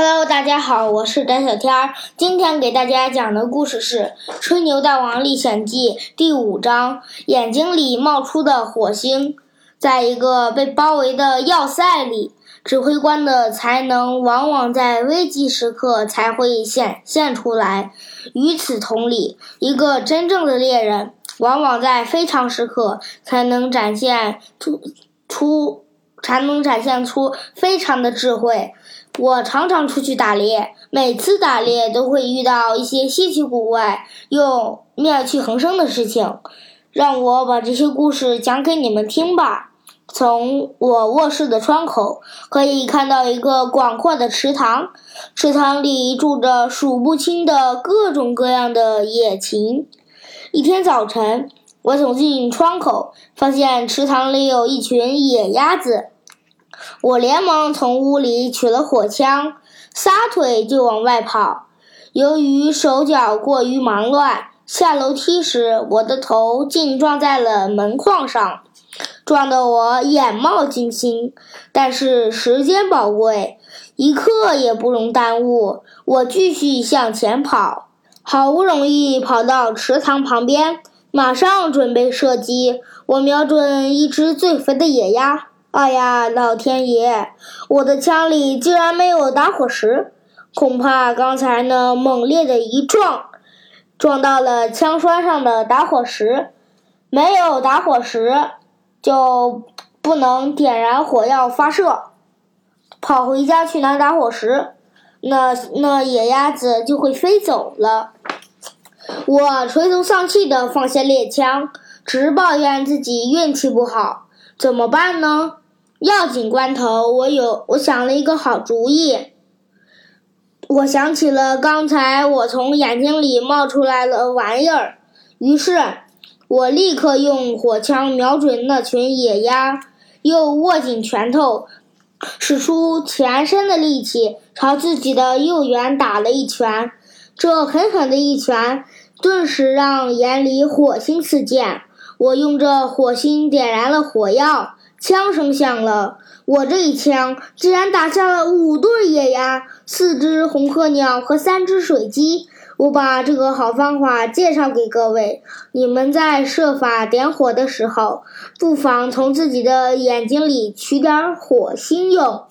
Hello，大家好，我是翟小天儿。今天给大家讲的故事是《吹牛大王历险记》第五章：眼睛里冒出的火星。在一个被包围的要塞里，指挥官的才能往往在危急时刻才会显现出来。与此同理，一个真正的猎人，往往在非常时刻才能展现出出。才能展现出非常的智慧。我常常出去打猎，每次打猎都会遇到一些稀奇古怪又妙趣横生的事情。让我把这些故事讲给你们听吧。从我卧室的窗口可以看到一个广阔的池塘，池塘里住着数不清的各种各样的野禽。一天早晨。我走进窗口，发现池塘里有一群野鸭子。我连忙从屋里取了火枪，撒腿就往外跑。由于手脚过于忙乱，下楼梯时我的头竟撞在了门框上，撞得我眼冒金星。但是时间宝贵，一刻也不容耽误。我继续向前跑，好不容易跑到池塘旁边。马上准备射击，我瞄准一只最肥的野鸭。哎呀，老天爷！我的枪里竟然没有打火石，恐怕刚才那猛烈的一撞，撞到了枪栓上的打火石。没有打火石，就不能点燃火药发射。跑回家去拿打火石，那那野鸭子就会飞走了。我垂头丧气地放下猎枪，直抱怨自己运气不好。怎么办呢？要紧关头，我有我想了一个好主意。我想起了刚才我从眼睛里冒出来的玩意儿，于是我立刻用火枪瞄准那群野鸭，又握紧拳头，使出全身的力气朝自己的右眼打了一拳。这狠狠的一拳，顿时让眼里火星四溅。我用这火星点燃了火药，枪声响了。我这一枪竟然打下了五对野鸭、四只红鹤鸟和三只水鸡。我把这个好方法介绍给各位，你们在设法点火的时候，不妨从自己的眼睛里取点火星用。